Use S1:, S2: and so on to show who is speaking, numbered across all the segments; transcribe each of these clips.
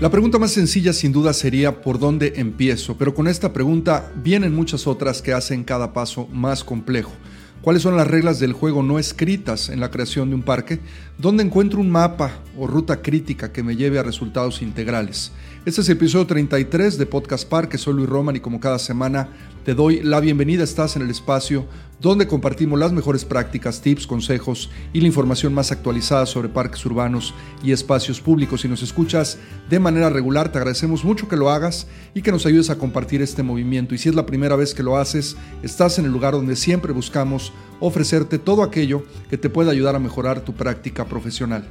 S1: La pregunta más sencilla sin duda sería ¿por dónde empiezo? Pero con esta pregunta vienen muchas otras que hacen cada paso más complejo. ¿Cuáles son las reglas del juego no escritas en la creación de un parque? ¿Dónde encuentro un mapa o ruta crítica que me lleve a resultados integrales? Este es el episodio 33 de Podcast Parque, soy Luis Roman y como cada semana te doy la bienvenida, estás en el espacio donde compartimos las mejores prácticas, tips, consejos y la información más actualizada sobre parques urbanos y espacios públicos. Si nos escuchas de manera regular, te agradecemos mucho que lo hagas y que nos ayudes a compartir este movimiento. Y si es la primera vez que lo haces, estás en el lugar donde siempre buscamos ofrecerte todo aquello que te pueda ayudar a mejorar tu práctica profesional.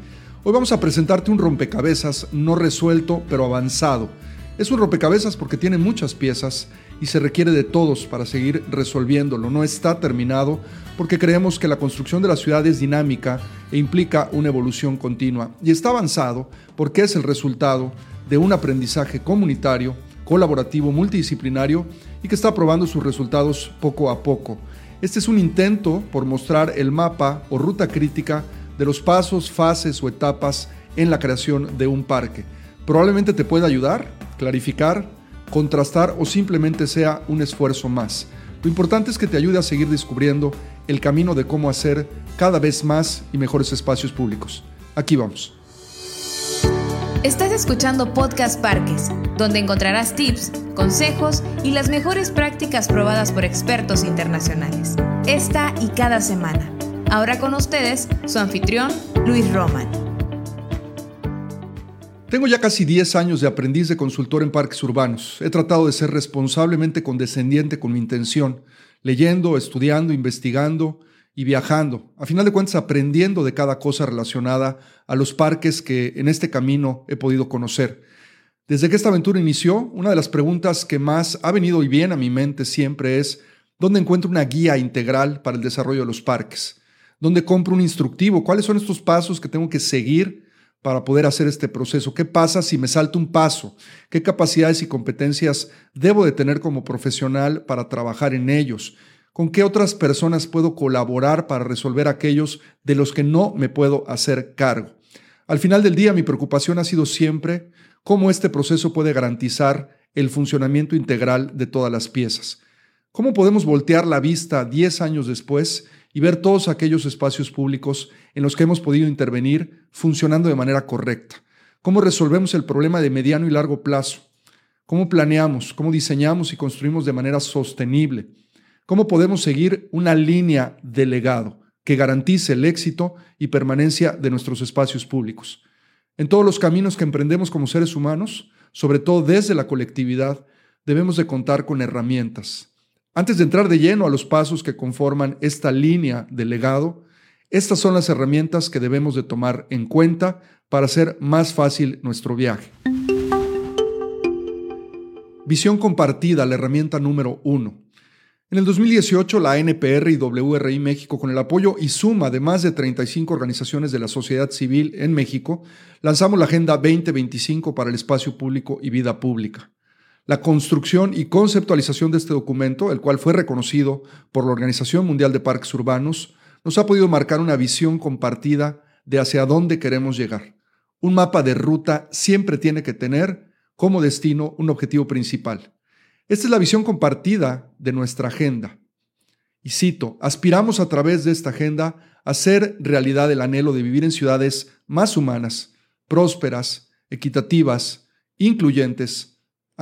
S1: Hoy vamos a presentarte un rompecabezas no resuelto, pero avanzado. Es un rompecabezas porque tiene muchas piezas y se requiere de todos para seguir resolviéndolo. No está terminado porque creemos que la construcción de la ciudad es dinámica e implica una evolución continua. Y está avanzado porque es el resultado de un aprendizaje comunitario, colaborativo, multidisciplinario y que está probando sus resultados poco a poco. Este es un intento por mostrar el mapa o ruta crítica de los pasos, fases o etapas en la creación de un parque. Probablemente te pueda ayudar, clarificar, contrastar o simplemente sea un esfuerzo más. Lo importante es que te ayude a seguir descubriendo el camino de cómo hacer cada vez más y mejores espacios públicos. Aquí vamos.
S2: Estás escuchando Podcast Parques, donde encontrarás tips, consejos y las mejores prácticas probadas por expertos internacionales. Esta y cada semana. Ahora con ustedes, su anfitrión, Luis Roman.
S1: Tengo ya casi 10 años de aprendiz de consultor en parques urbanos. He tratado de ser responsablemente condescendiente con mi intención, leyendo, estudiando, investigando y viajando, a final de cuentas aprendiendo de cada cosa relacionada a los parques que en este camino he podido conocer. Desde que esta aventura inició, una de las preguntas que más ha venido y bien a mi mente siempre es, ¿dónde encuentro una guía integral para el desarrollo de los parques? ¿Dónde compro un instructivo? ¿Cuáles son estos pasos que tengo que seguir para poder hacer este proceso? ¿Qué pasa si me salto un paso? ¿Qué capacidades y competencias debo de tener como profesional para trabajar en ellos? ¿Con qué otras personas puedo colaborar para resolver aquellos de los que no me puedo hacer cargo? Al final del día, mi preocupación ha sido siempre cómo este proceso puede garantizar el funcionamiento integral de todas las piezas. ¿Cómo podemos voltear la vista 10 años después y ver todos aquellos espacios públicos en los que hemos podido intervenir funcionando de manera correcta. ¿Cómo resolvemos el problema de mediano y largo plazo? ¿Cómo planeamos? ¿Cómo diseñamos y construimos de manera sostenible? ¿Cómo podemos seguir una línea de legado que garantice el éxito y permanencia de nuestros espacios públicos? En todos los caminos que emprendemos como seres humanos, sobre todo desde la colectividad, debemos de contar con herramientas, antes de entrar de lleno a los pasos que conforman esta línea de legado, estas son las herramientas que debemos de tomar en cuenta para hacer más fácil nuestro viaje. Visión compartida, la herramienta número uno. En el 2018, la NPR y WRI México, con el apoyo y suma de más de 35 organizaciones de la sociedad civil en México, lanzamos la Agenda 2025 para el espacio público y vida pública. La construcción y conceptualización de este documento, el cual fue reconocido por la Organización Mundial de Parques Urbanos, nos ha podido marcar una visión compartida de hacia dónde queremos llegar. Un mapa de ruta siempre tiene que tener como destino un objetivo principal. Esta es la visión compartida de nuestra agenda. Y cito, aspiramos a través de esta agenda a hacer realidad el anhelo de vivir en ciudades más humanas, prósperas, equitativas, incluyentes,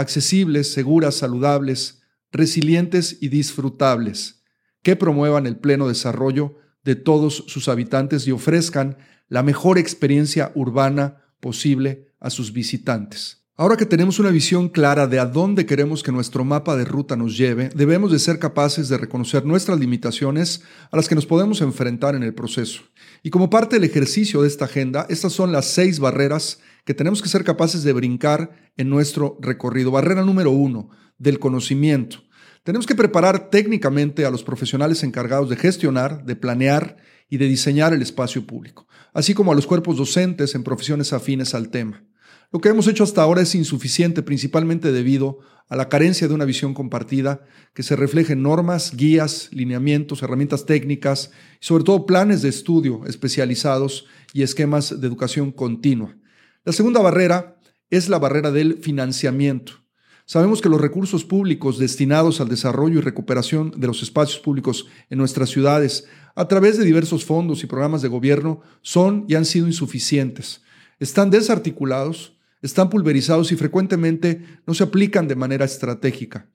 S1: accesibles, seguras, saludables, resilientes y disfrutables, que promuevan el pleno desarrollo de todos sus habitantes y ofrezcan la mejor experiencia urbana posible a sus visitantes. Ahora que tenemos una visión clara de a dónde queremos que nuestro mapa de ruta nos lleve, debemos de ser capaces de reconocer nuestras limitaciones a las que nos podemos enfrentar en el proceso. Y como parte del ejercicio de esta agenda, estas son las seis barreras que tenemos que ser capaces de brincar en nuestro recorrido. Barrera número uno, del conocimiento. Tenemos que preparar técnicamente a los profesionales encargados de gestionar, de planear y de diseñar el espacio público, así como a los cuerpos docentes en profesiones afines al tema. Lo que hemos hecho hasta ahora es insuficiente, principalmente debido a la carencia de una visión compartida que se refleje en normas, guías, lineamientos, herramientas técnicas y sobre todo planes de estudio especializados y esquemas de educación continua. La segunda barrera es la barrera del financiamiento. Sabemos que los recursos públicos destinados al desarrollo y recuperación de los espacios públicos en nuestras ciudades a través de diversos fondos y programas de gobierno son y han sido insuficientes. Están desarticulados, están pulverizados y frecuentemente no se aplican de manera estratégica.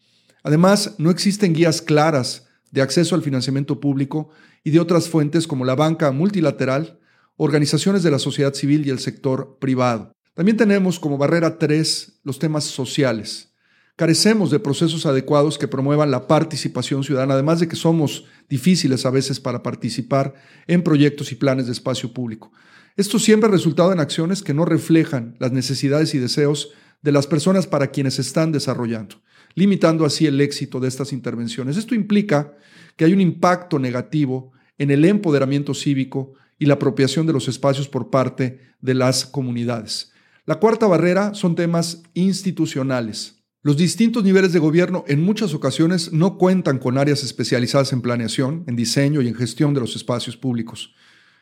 S1: Además, no existen guías claras de acceso al financiamiento público y de otras fuentes como la banca multilateral, organizaciones de la sociedad civil y el sector privado. También tenemos como barrera tres los temas sociales. Carecemos de procesos adecuados que promuevan la participación ciudadana, además de que somos difíciles a veces para participar en proyectos y planes de espacio público. Esto siempre ha resultado en acciones que no reflejan las necesidades y deseos de las personas para quienes están desarrollando, limitando así el éxito de estas intervenciones. Esto implica que hay un impacto negativo en el empoderamiento cívico y la apropiación de los espacios por parte de las comunidades. La cuarta barrera son temas institucionales. Los distintos niveles de gobierno en muchas ocasiones no cuentan con áreas especializadas en planeación, en diseño y en gestión de los espacios públicos.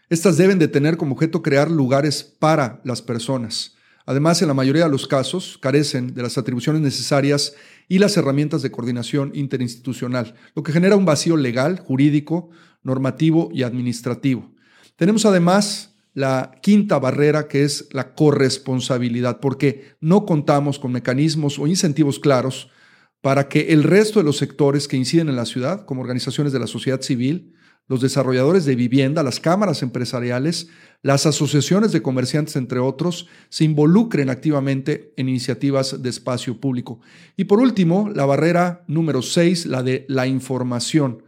S1: Estas deben de tener como objeto crear lugares para las personas. Además, en la mayoría de los casos, carecen de las atribuciones necesarias y las herramientas de coordinación interinstitucional, lo que genera un vacío legal, jurídico, normativo y administrativo. Tenemos además la quinta barrera, que es la corresponsabilidad, porque no contamos con mecanismos o incentivos claros para que el resto de los sectores que inciden en la ciudad, como organizaciones de la sociedad civil, los desarrolladores de vivienda, las cámaras empresariales, las asociaciones de comerciantes, entre otros, se involucren activamente en iniciativas de espacio público. Y por último, la barrera número seis, la de la información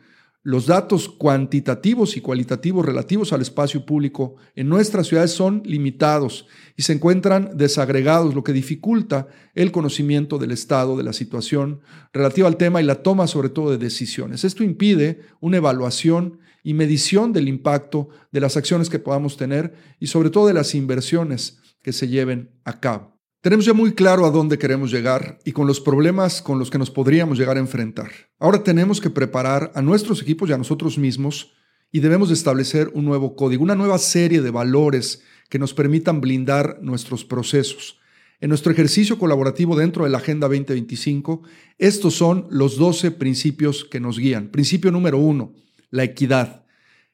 S1: los datos cuantitativos y cualitativos relativos al espacio público en nuestras ciudades son limitados y se encuentran desagregados, lo que dificulta el conocimiento del estado de la situación relativa al tema y la toma sobre todo de decisiones. Esto impide una evaluación y medición del impacto de las acciones que podamos tener y sobre todo de las inversiones que se lleven a cabo. Tenemos ya muy claro a dónde queremos llegar y con los problemas con los que nos podríamos llegar a enfrentar. Ahora tenemos que preparar a nuestros equipos y a nosotros mismos y debemos establecer un nuevo código, una nueva serie de valores que nos permitan blindar nuestros procesos. En nuestro ejercicio colaborativo dentro de la Agenda 2025, estos son los 12 principios que nos guían. Principio número uno, la equidad.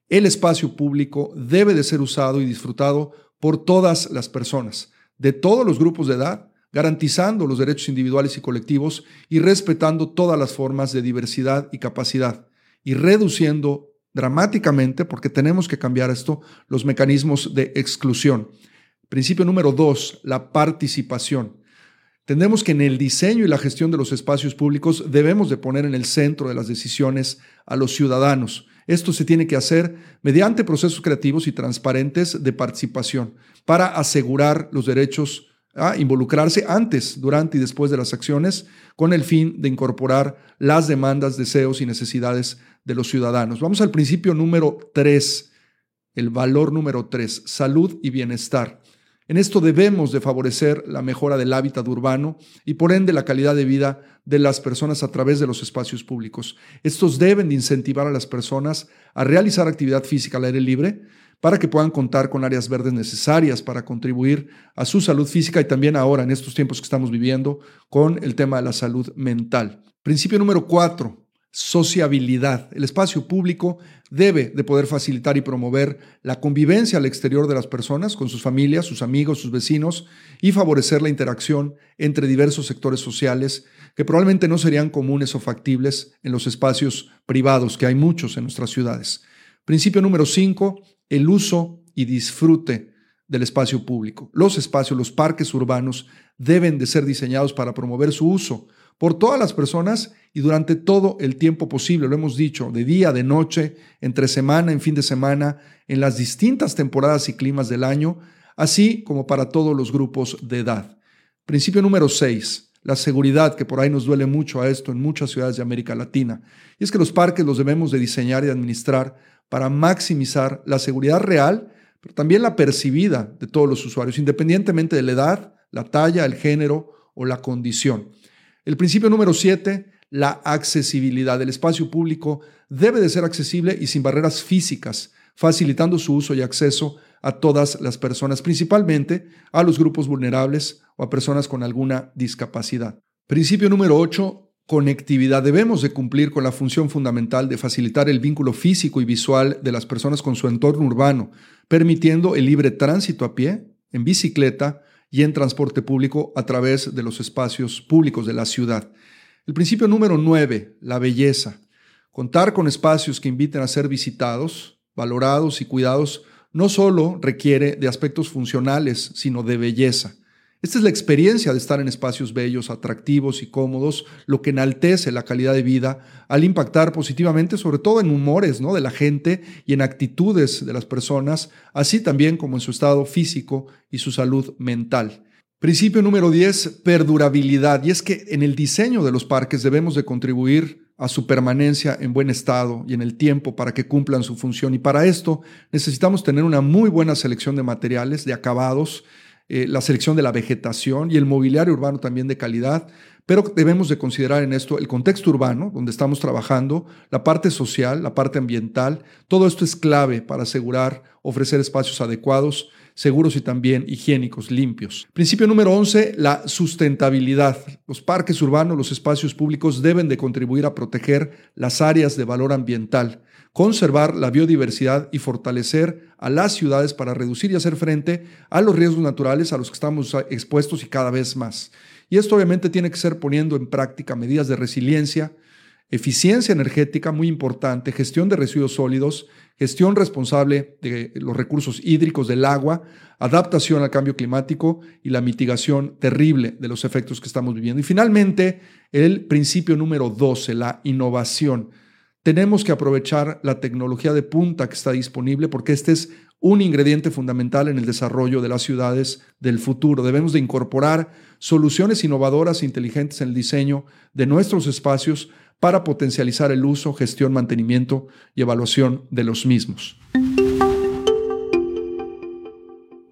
S1: El espacio público debe de ser usado y disfrutado por todas las personas de todos los grupos de edad, garantizando los derechos individuales y colectivos y respetando todas las formas de diversidad y capacidad y reduciendo dramáticamente, porque tenemos que cambiar esto, los mecanismos de exclusión. Principio número dos, la participación. Tenemos que en el diseño y la gestión de los espacios públicos debemos de poner en el centro de las decisiones a los ciudadanos. Esto se tiene que hacer mediante procesos creativos y transparentes de participación para asegurar los derechos a involucrarse antes, durante y después de las acciones con el fin de incorporar las demandas, deseos y necesidades de los ciudadanos. Vamos al principio número tres, el valor número tres, salud y bienestar. En esto debemos de favorecer la mejora del hábitat urbano y por ende la calidad de vida de las personas a través de los espacios públicos. Estos deben de incentivar a las personas a realizar actividad física al aire libre para que puedan contar con áreas verdes necesarias para contribuir a su salud física y también ahora en estos tiempos que estamos viviendo con el tema de la salud mental. Principio número cuatro, sociabilidad. El espacio público debe de poder facilitar y promover la convivencia al exterior de las personas, con sus familias, sus amigos, sus vecinos, y favorecer la interacción entre diversos sectores sociales que probablemente no serían comunes o factibles en los espacios privados, que hay muchos en nuestras ciudades. Principio número cinco, el uso y disfrute del espacio público. Los espacios, los parques urbanos deben de ser diseñados para promover su uso por todas las personas y durante todo el tiempo posible, lo hemos dicho, de día, de noche, entre semana, en fin de semana, en las distintas temporadas y climas del año, así como para todos los grupos de edad. Principio número 6, la seguridad, que por ahí nos duele mucho a esto en muchas ciudades de América Latina. Y es que los parques los debemos de diseñar y administrar para maximizar la seguridad real, pero también la percibida de todos los usuarios, independientemente de la edad, la talla, el género o la condición. El principio número siete, la accesibilidad. El espacio público debe de ser accesible y sin barreras físicas, facilitando su uso y acceso a todas las personas, principalmente a los grupos vulnerables o a personas con alguna discapacidad. Principio número 8, conectividad. Debemos de cumplir con la función fundamental de facilitar el vínculo físico y visual de las personas con su entorno urbano, permitiendo el libre tránsito a pie, en bicicleta y en transporte público a través de los espacios públicos de la ciudad. El principio número 9, la belleza. Contar con espacios que inviten a ser visitados, valorados y cuidados no solo requiere de aspectos funcionales, sino de belleza. Esta es la experiencia de estar en espacios bellos, atractivos y cómodos, lo que enaltece la calidad de vida al impactar positivamente sobre todo en humores ¿no? de la gente y en actitudes de las personas, así también como en su estado físico y su salud mental. Principio número 10, perdurabilidad. Y es que en el diseño de los parques debemos de contribuir a su permanencia en buen estado y en el tiempo para que cumplan su función. Y para esto necesitamos tener una muy buena selección de materiales, de acabados, eh, la selección de la vegetación y el mobiliario urbano también de calidad, pero debemos de considerar en esto el contexto urbano donde estamos trabajando, la parte social, la parte ambiental, todo esto es clave para asegurar ofrecer espacios adecuados, seguros y también higiénicos, limpios. Principio número 11, la sustentabilidad. Los parques urbanos, los espacios públicos deben de contribuir a proteger las áreas de valor ambiental conservar la biodiversidad y fortalecer a las ciudades para reducir y hacer frente a los riesgos naturales a los que estamos expuestos y cada vez más. Y esto obviamente tiene que ser poniendo en práctica medidas de resiliencia, eficiencia energética muy importante, gestión de residuos sólidos, gestión responsable de los recursos hídricos del agua, adaptación al cambio climático y la mitigación terrible de los efectos que estamos viviendo. Y finalmente, el principio número 12, la innovación. Tenemos que aprovechar la tecnología de punta que está disponible porque este es un ingrediente fundamental en el desarrollo de las ciudades del futuro. Debemos de incorporar soluciones innovadoras e inteligentes en el diseño de nuestros espacios para potencializar el uso, gestión, mantenimiento y evaluación de los mismos.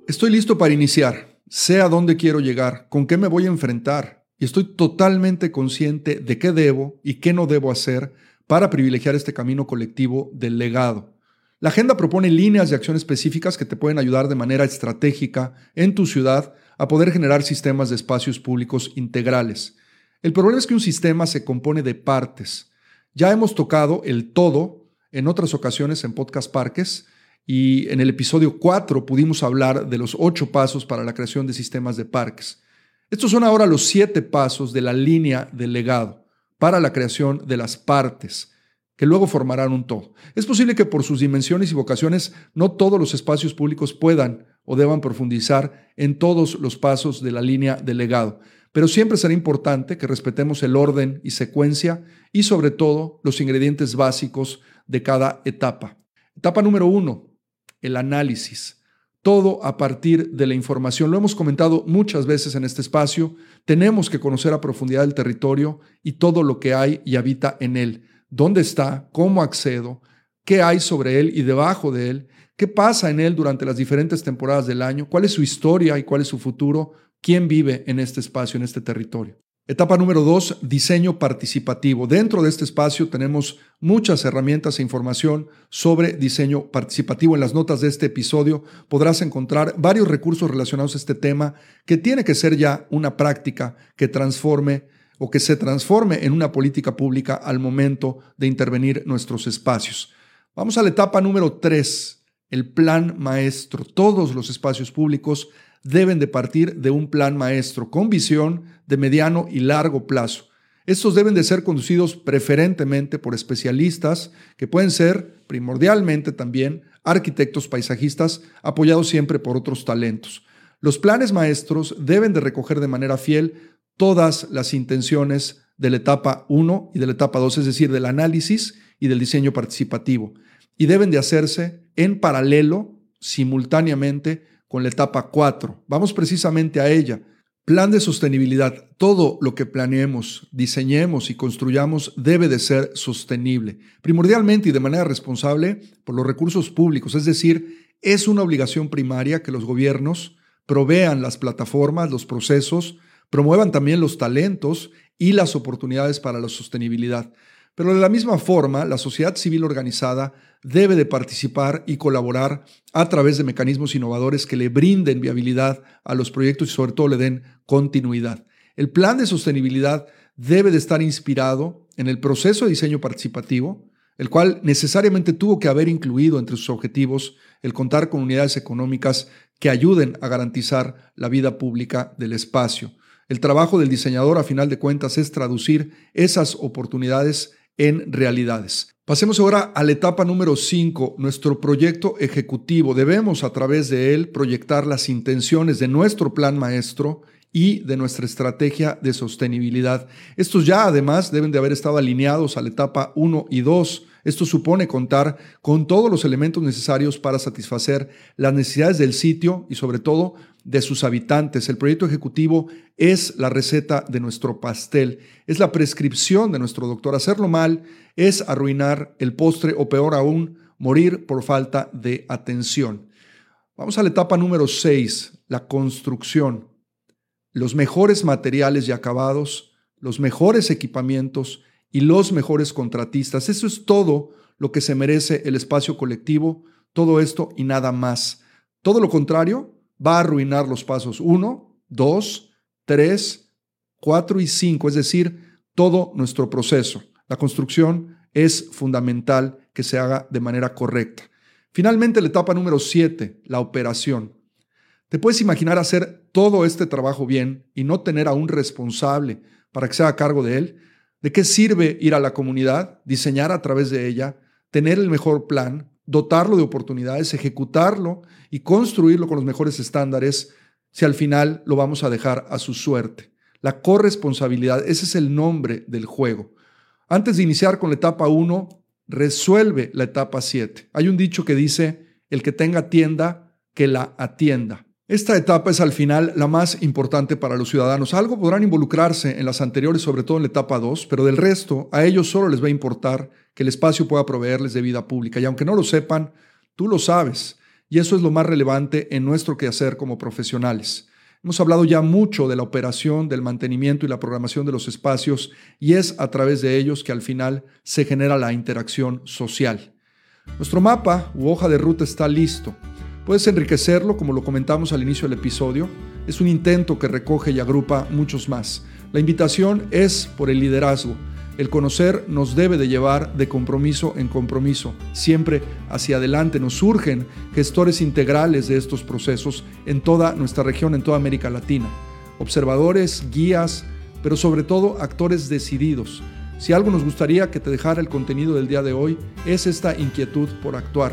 S1: Estoy listo para iniciar. Sé a dónde quiero llegar, con qué me voy a enfrentar y estoy totalmente consciente de qué debo y qué no debo hacer para privilegiar este camino colectivo del legado. La agenda propone líneas de acción específicas que te pueden ayudar de manera estratégica en tu ciudad a poder generar sistemas de espacios públicos integrales. El problema es que un sistema se compone de partes. Ya hemos tocado el todo en otras ocasiones en Podcast Parques y en el episodio 4 pudimos hablar de los ocho pasos para la creación de sistemas de parques. Estos son ahora los siete pasos de la línea del legado para la creación de las partes, que luego formarán un todo. Es posible que por sus dimensiones y vocaciones no todos los espacios públicos puedan o deban profundizar en todos los pasos de la línea del legado, pero siempre será importante que respetemos el orden y secuencia y sobre todo los ingredientes básicos de cada etapa. Etapa número uno, el análisis todo a partir de la información. Lo hemos comentado muchas veces en este espacio. Tenemos que conocer a profundidad el territorio y todo lo que hay y habita en él. ¿Dónde está? ¿Cómo accedo? ¿Qué hay sobre él y debajo de él? ¿Qué pasa en él durante las diferentes temporadas del año? ¿Cuál es su historia y cuál es su futuro? ¿Quién vive en este espacio, en este territorio? Etapa número dos, diseño participativo. Dentro de este espacio tenemos muchas herramientas e información sobre diseño participativo. En las notas de este episodio podrás encontrar varios recursos relacionados a este tema que tiene que ser ya una práctica que transforme o que se transforme en una política pública al momento de intervenir nuestros espacios. Vamos a la etapa número tres, el plan maestro. Todos los espacios públicos deben de partir de un plan maestro con visión de mediano y largo plazo. Estos deben de ser conducidos preferentemente por especialistas que pueden ser primordialmente también arquitectos paisajistas apoyados siempre por otros talentos. Los planes maestros deben de recoger de manera fiel todas las intenciones de la etapa 1 y de la etapa 2, es decir, del análisis y del diseño participativo, y deben de hacerse en paralelo, simultáneamente, con la etapa 4. Vamos precisamente a ella. Plan de sostenibilidad. Todo lo que planeemos, diseñemos y construyamos debe de ser sostenible, primordialmente y de manera responsable por los recursos públicos. Es decir, es una obligación primaria que los gobiernos provean las plataformas, los procesos, promuevan también los talentos y las oportunidades para la sostenibilidad. Pero de la misma forma, la sociedad civil organizada debe de participar y colaborar a través de mecanismos innovadores que le brinden viabilidad a los proyectos y sobre todo le den continuidad. El plan de sostenibilidad debe de estar inspirado en el proceso de diseño participativo, el cual necesariamente tuvo que haber incluido entre sus objetivos el contar con unidades económicas que ayuden a garantizar la vida pública del espacio. El trabajo del diseñador, a final de cuentas, es traducir esas oportunidades en realidades. Pasemos ahora a la etapa número 5, nuestro proyecto ejecutivo. Debemos a través de él proyectar las intenciones de nuestro plan maestro y de nuestra estrategia de sostenibilidad. Estos ya además deben de haber estado alineados a la etapa 1 y 2 esto supone contar con todos los elementos necesarios para satisfacer las necesidades del sitio y sobre todo de sus habitantes. El proyecto ejecutivo es la receta de nuestro pastel, es la prescripción de nuestro doctor. Hacerlo mal es arruinar el postre o peor aún, morir por falta de atención. Vamos a la etapa número 6, la construcción. Los mejores materiales y acabados, los mejores equipamientos, y los mejores contratistas. Eso es todo lo que se merece el espacio colectivo, todo esto y nada más. Todo lo contrario va a arruinar los pasos 1, 2, 3, 4 y 5, es decir, todo nuestro proceso. La construcción es fundamental que se haga de manera correcta. Finalmente, la etapa número 7, la operación. ¿Te puedes imaginar hacer todo este trabajo bien y no tener a un responsable para que se haga cargo de él? ¿De qué sirve ir a la comunidad, diseñar a través de ella, tener el mejor plan, dotarlo de oportunidades, ejecutarlo y construirlo con los mejores estándares si al final lo vamos a dejar a su suerte? La corresponsabilidad, ese es el nombre del juego. Antes de iniciar con la etapa 1, resuelve la etapa 7. Hay un dicho que dice, el que tenga tienda, que la atienda. Esta etapa es al final la más importante para los ciudadanos. Algo podrán involucrarse en las anteriores, sobre todo en la etapa 2, pero del resto a ellos solo les va a importar que el espacio pueda proveerles de vida pública. Y aunque no lo sepan, tú lo sabes. Y eso es lo más relevante en nuestro quehacer como profesionales. Hemos hablado ya mucho de la operación, del mantenimiento y la programación de los espacios y es a través de ellos que al final se genera la interacción social. Nuestro mapa u hoja de ruta está listo. Puedes enriquecerlo, como lo comentamos al inicio del episodio. Es un intento que recoge y agrupa muchos más. La invitación es por el liderazgo. El conocer nos debe de llevar de compromiso en compromiso, siempre hacia adelante. Nos surgen gestores integrales de estos procesos en toda nuestra región, en toda América Latina. Observadores, guías, pero sobre todo actores decididos. Si algo nos gustaría que te dejara el contenido del día de hoy, es esta inquietud por actuar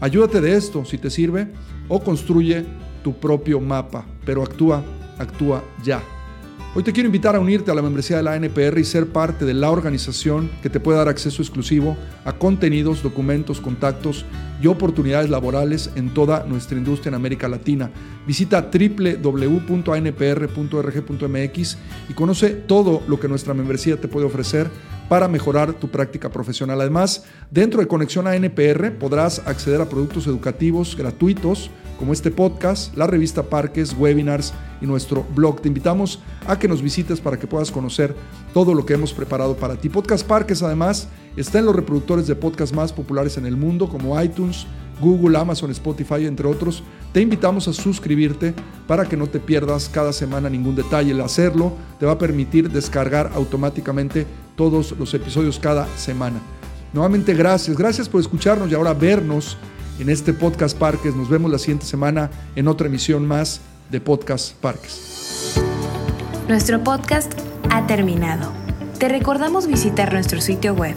S1: Ayúdate de esto si te sirve o construye tu propio mapa, pero actúa, actúa ya. Hoy te quiero invitar a unirte a la membresía de la NPR y ser parte de la organización que te puede dar acceso exclusivo a contenidos, documentos, contactos y oportunidades laborales en toda nuestra industria en América Latina. Visita www.anpr.org.mx y conoce todo lo que nuestra membresía te puede ofrecer para mejorar tu práctica profesional. Además, dentro de Conexión a NPR podrás acceder a productos educativos gratuitos como este podcast, la revista Parques, webinars y nuestro blog. Te invitamos a que nos visites para que puedas conocer todo lo que hemos preparado para ti. Podcast Parques además está en los reproductores de podcast más populares en el mundo como iTunes, Google, Amazon, Spotify, entre otros. Te invitamos a suscribirte para que no te pierdas cada semana ningún detalle. El hacerlo te va a permitir descargar automáticamente todos los episodios cada semana. Nuevamente gracias, gracias por escucharnos y ahora vernos en este podcast Parques. Nos vemos la siguiente semana en otra emisión más de Podcast Parques.
S2: Nuestro podcast ha terminado. Te recordamos visitar nuestro sitio web